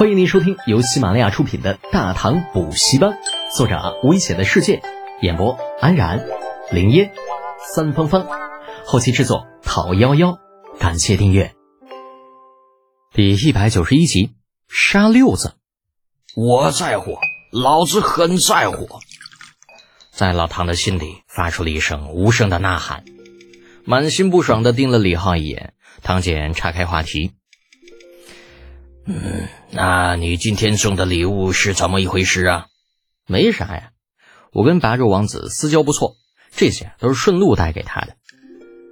欢迎您收听由喜马拉雅出品的《大唐补习班》，作者危险的世界，演播安然、林烟、三芳芳，后期制作讨幺幺，感谢订阅。第一百九十一集，杀六子。我在乎，老子很在乎。在老唐的心里发出了一声无声的呐喊，满心不爽的盯了李浩一眼。唐简岔开话题。嗯，那你今天送的礼物是怎么一回事啊？没啥呀，我跟白肉王子私交不错，这些都是顺路带给他的。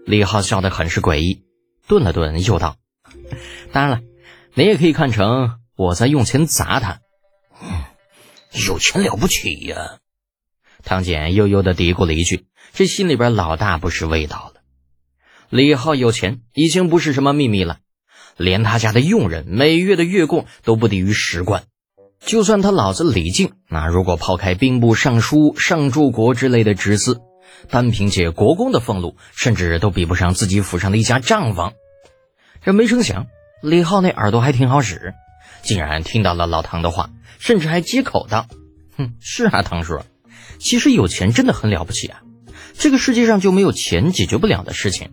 李浩笑得很是诡异，顿了顿，又道：“当然了，你也可以看成我在用钱砸他。嗯，有钱了不起呀。”唐简悠悠的嘀咕了一句，这心里边老大不是味道了。李浩有钱已经不是什么秘密了。连他家的佣人每月的月供都不低于十贯，就算他老子李靖，那如果抛开兵部尚书、上柱国之类的职司，单凭借国公的俸禄，甚至都比不上自己府上的一家账房。这没成想，李浩那耳朵还挺好使，竟然听到了老唐的话，甚至还接口道：“哼，是啊，唐叔，其实有钱真的很了不起啊，这个世界上就没有钱解决不了的事情，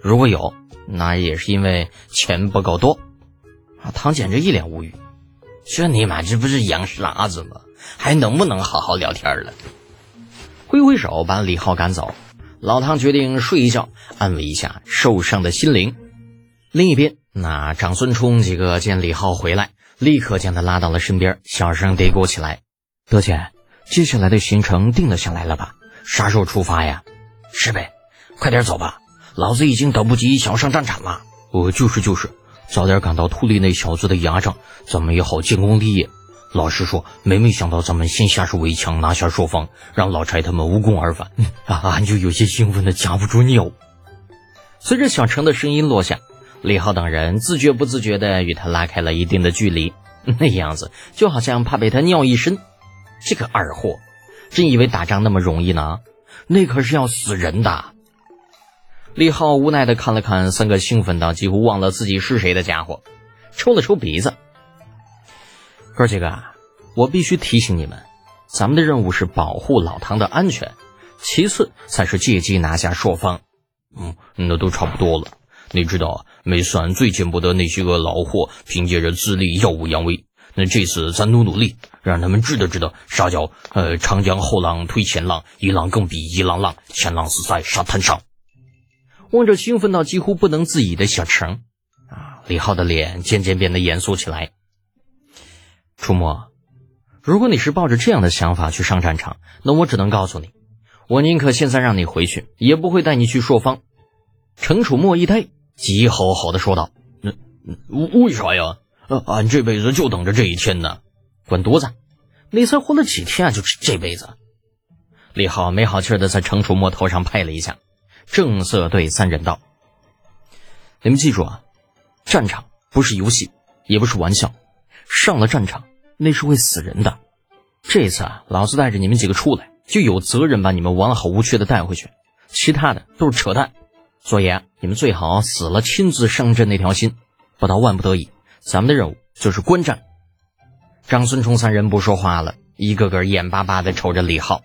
如果有。”那也是因为钱不够多，啊！唐简直一脸无语，这你妈这不是养傻子吗？还能不能好好聊天了？挥挥手把李浩赶走，老唐决定睡一觉，安慰一下受伤的心灵。另一边，那长孙冲几个见李浩回来，立刻将他拉到了身边，小声嘀咕起来：“德姐，接下来的行程定了下来了吧？啥时候出发呀？是呗，快点走吧。”老子已经等不及想要上战场了。我就是就是，早点赶到秃利那小子的牙上，咱们也好建功立业。老实说，没没想到咱们先下手为强，拿下朔方，让老柴他们无功而返，啊，俺就有些兴奋的夹不住尿。随着小程的声音落下，李浩等人自觉不自觉的与他拉开了一定的距离，那样子就好像怕被他尿一身。这个二货，真以为打仗那么容易呢？那可是要死人的。李浩无奈的看了看三个兴奋到几乎忘了自己是谁的家伙，抽了抽鼻子。哥几个，我必须提醒你们，咱们的任务是保护老唐的安全，其次才是借机拿下朔方。嗯，那都差不多了。你知道，梅三最见不得那些个老货凭借着自立耀武扬威。那这次咱努努力，让他们知道知道啥叫呃长江后浪推前浪，一浪更比一浪浪，前浪死在沙滩上。望着兴奋到几乎不能自已的小程，啊，李浩的脸渐渐变得严肃起来。楚墨，如果你是抱着这样的想法去上战场，那我只能告诉你，我宁可现在让你回去，也不会带你去朔方。程楚墨一呆，急吼吼的说道：“那为啥呀？俺这辈子就等着这一天呢！滚犊子！你才活了几天啊？就是这辈子！”李浩没好气的在程楚墨头上拍了一下。正色对三人道：“你们记住啊，战场不是游戏，也不是玩笑。上了战场，那是会死人的。这次啊，老子带着你们几个出来，就有责任把你们完好无缺的带回去。其他的都是扯淡。所以啊，你们最好死了亲自上阵那条心。不到万不得已，咱们的任务就是观战。”张孙冲三人不说话了，一个个眼巴巴的瞅着李浩。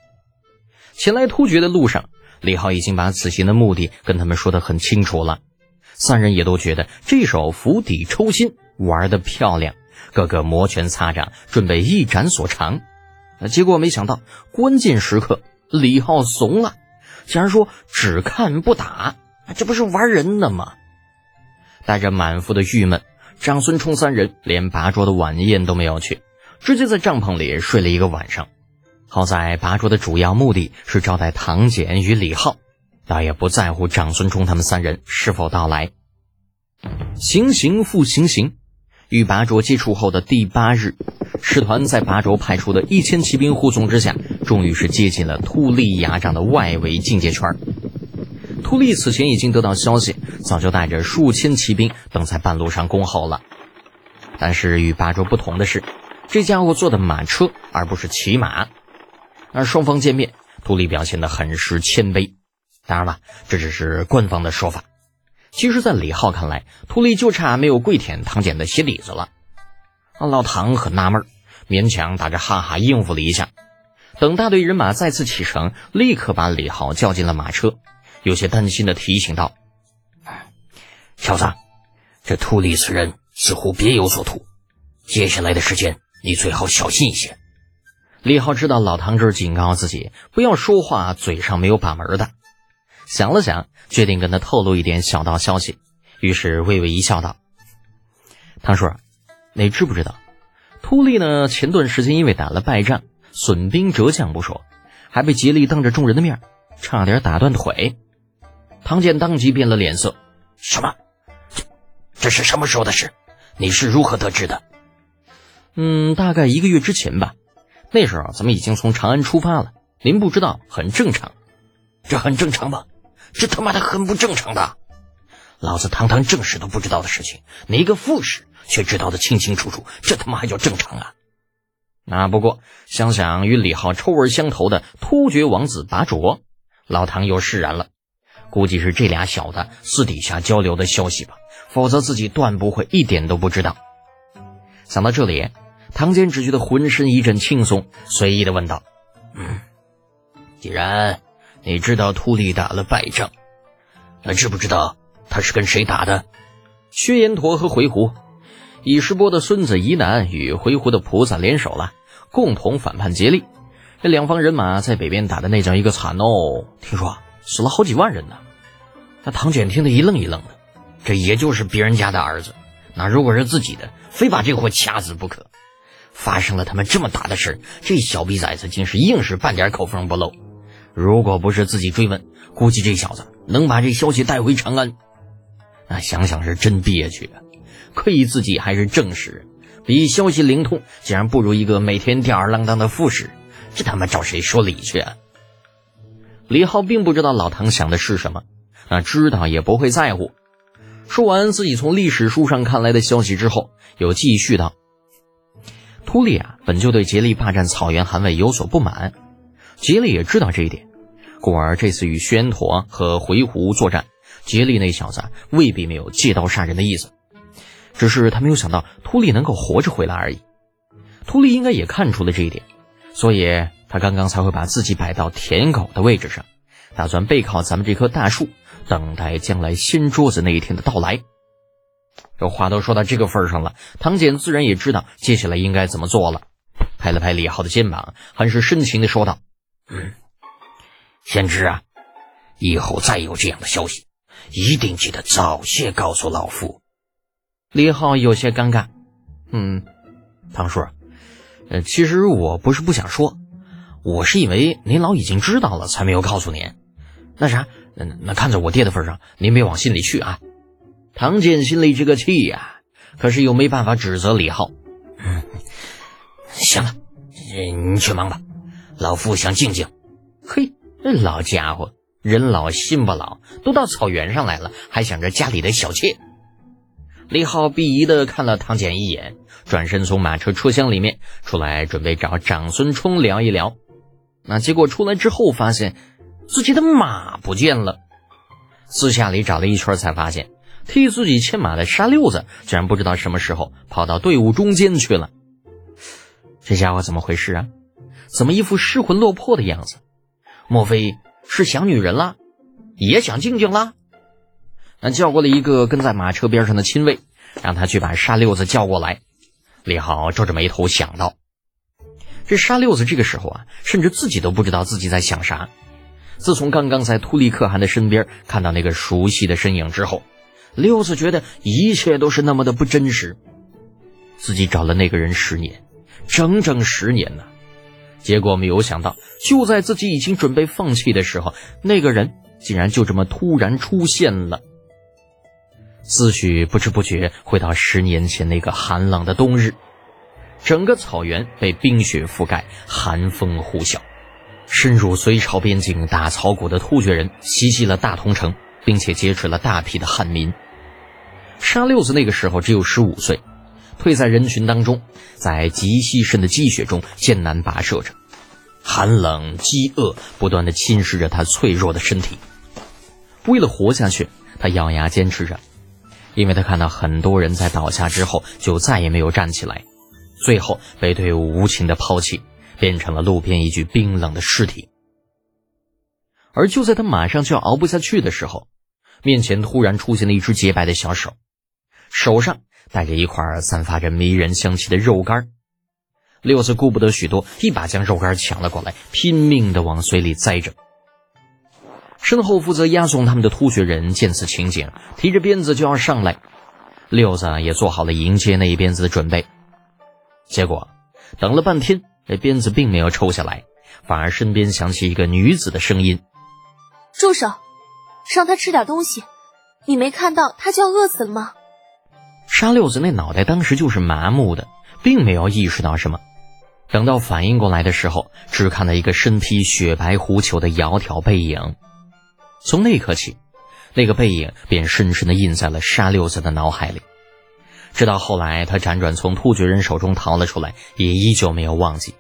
前来突厥的路上。李浩已经把此行的目的跟他们说得很清楚了，三人也都觉得这手釜底抽薪玩得漂亮，个个摩拳擦掌，准备一展所长。结果没想到关键时刻，李浩怂了，竟然说只看不打，这不是玩人呢吗？带着满腹的郁闷，长孙冲三人连拔桌的晚宴都没有去，直接在帐篷里睡了一个晚上。好在拔桌的主要目的是招待唐简与李浩，倒也不在乎长孙冲他们三人是否到来。行刑复行刑，与拔卓接触后的第八日，使团在拔卓派出的一千骑兵护送之下，终于是接近了突利牙帐的外围境界圈。突利此前已经得到消息，早就带着数千骑兵等在半路上恭候了。但是与拔卓不同的是，这家伙坐的马车，而不是骑马。而双方见面，秃利表现得很是谦卑。当然了，这只是官方的说法。其实，在李浩看来，秃利就差没有跪舔唐简的鞋底子了。老唐很纳闷，勉强打着哈哈应付了一下。等大队人马再次启程，立刻把李浩叫进了马车，有些担心的提醒道：“小子，这秃利此人似乎别有所图，接下来的时间你最好小心一些。”李浩知道老唐这是警告自己不要说话嘴上没有把门的，想了想，决定跟他透露一点小道消息，于是微微一笑道：“唐叔，你知不知道，秃利呢？前段时间因为打了败仗。”损兵折将不说，还被吉利当着众人的面差点打断腿。唐健当即变了脸色：“什么？这这是什么时候的事？你是如何得知的？”“嗯，大概一个月之前吧。那时候咱们已经从长安出发了。您不知道，很正常。这很正常吧？这他妈的很不正常的！老子堂堂正史都不知道的事情，你一个副使却知道的清清楚楚，这他妈还叫正常啊？”啊，不过想想与李浩臭味相投的突厥王子拔卓，老唐又释然了。估计是这俩小子私底下交流的消息吧，否则自己断不会一点都不知道。想到这里，唐坚只觉得浑身一阵轻松，随意的问道：“嗯，既然你知道秃利打了败仗，那知不知道他是跟谁打的？薛延陀和回鹘。”以师波的孙子宜南与回鹘的菩萨联手了，共同反叛竭力。这两方人马在北边打的那叫一个惨哦，听说死了好几万人呢。那唐简听得一愣一愣的，这也就是别人家的儿子，那如果是自己的，非把这货掐死不可。发生了他们这么大的事这小逼崽子竟是硬是半点口风不漏。如果不是自己追问，估计这小子能把这消息带回长安。那想想是真憋屈啊。亏自己还是正史，比消息灵通，竟然不如一个每天吊儿郎当的副使，这他妈找谁说理去啊？李浩并不知道老唐想的是什么，那知道也不会在乎。说完自己从历史书上看来的消息之后，又继续道：“秃利啊，本就对竭力霸占草原韩魏有所不满，竭力也知道这一点，故而这次与宣陀和回鹘作战，竭力那小子未必没有借刀杀人的意思。”只是他没有想到秃利能够活着回来而已，秃利应该也看出了这一点，所以他刚刚才会把自己摆到舔狗的位置上，打算背靠咱们这棵大树，等待将来掀桌子那一天的到来。这话都说到这个份上了，唐简自然也知道接下来应该怎么做了，拍了拍李浩的肩膀，很是深情的说道：“嗯，先知啊，以后再有这样的消息，一定记得早些告诉老夫。”李浩有些尴尬，嗯，唐叔，呃，其实我不是不想说，我是以为您老已经知道了，才没有告诉您。那啥，那看在我爹的份上，您别往心里去啊。唐建心里这个气呀，可是又没办法指责李浩。嗯，行了，你去忙吧，老夫想静静。嘿，这老家伙，人老心不老，都到草原上来了，还想着家里的小妾。李浩鄙夷的看了唐简一眼，转身从马车车厢里面出来，准备找长孙冲聊一聊。那结果出来之后，发现自己的马不见了。私下里找了一圈，才发现替自己牵马的沙六子竟然不知道什么时候跑到队伍中间去了。这家伙怎么回事啊？怎么一副失魂落魄的样子？莫非是想女人了？也想静静了？那叫过了一个跟在马车边上的亲卫，让他去把沙六子叫过来。李浩皱着眉头想到，这沙六子这个时候啊，甚至自己都不知道自己在想啥。自从刚刚在突利可汗的身边看到那个熟悉的身影之后，六子觉得一切都是那么的不真实。自己找了那个人十年，整整十年呢，结果没有想到，就在自己已经准备放弃的时候，那个人竟然就这么突然出现了。思绪不知不觉回到十年前那个寒冷的冬日，整个草原被冰雪覆盖，寒风呼啸。深入隋朝边境打草谷的突厥人袭击了大同城，并且劫持了大批的汉民。沙六子那个时候只有十五岁，退在人群当中，在极稀深的积雪中艰难跋涉着，寒冷、饥饿不断的侵蚀着他脆弱的身体。为了活下去，他咬牙坚持着。因为他看到很多人在倒下之后就再也没有站起来，最后被队伍无情的抛弃，变成了路边一具冰冷的尸体。而就在他马上就要熬不下去的时候，面前突然出现了一只洁白的小手，手上带着一块散发着迷人香气的肉干。六子顾不得许多，一把将肉干抢了过来，拼命的往嘴里塞着。身后负责押送他们的突厥人见此情景，提着鞭子就要上来，六子也做好了迎接那一鞭子的准备。结果等了半天，那鞭子并没有抽下来，反而身边响起一个女子的声音：“住手！”让他吃点东西，你没看到他就要饿死了吗？沙六子那脑袋当时就是麻木的，并没有意识到什么。等到反应过来的时候，只看到一个身披雪白狐裘的窈窕背影。从那刻起，那个背影便深深的印在了沙六子的脑海里。直到后来，他辗转从突厥人手中逃了出来，也依旧没有忘记。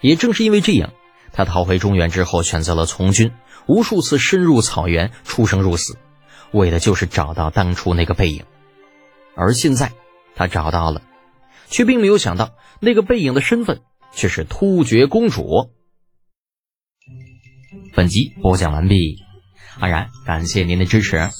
也正是因为这样，他逃回中原之后，选择了从军。无数次深入草原，出生入死，为的就是找到当初那个背影。而现在，他找到了，却并没有想到那个背影的身份却是突厥公主。本集播讲完毕，安然感谢您的支持。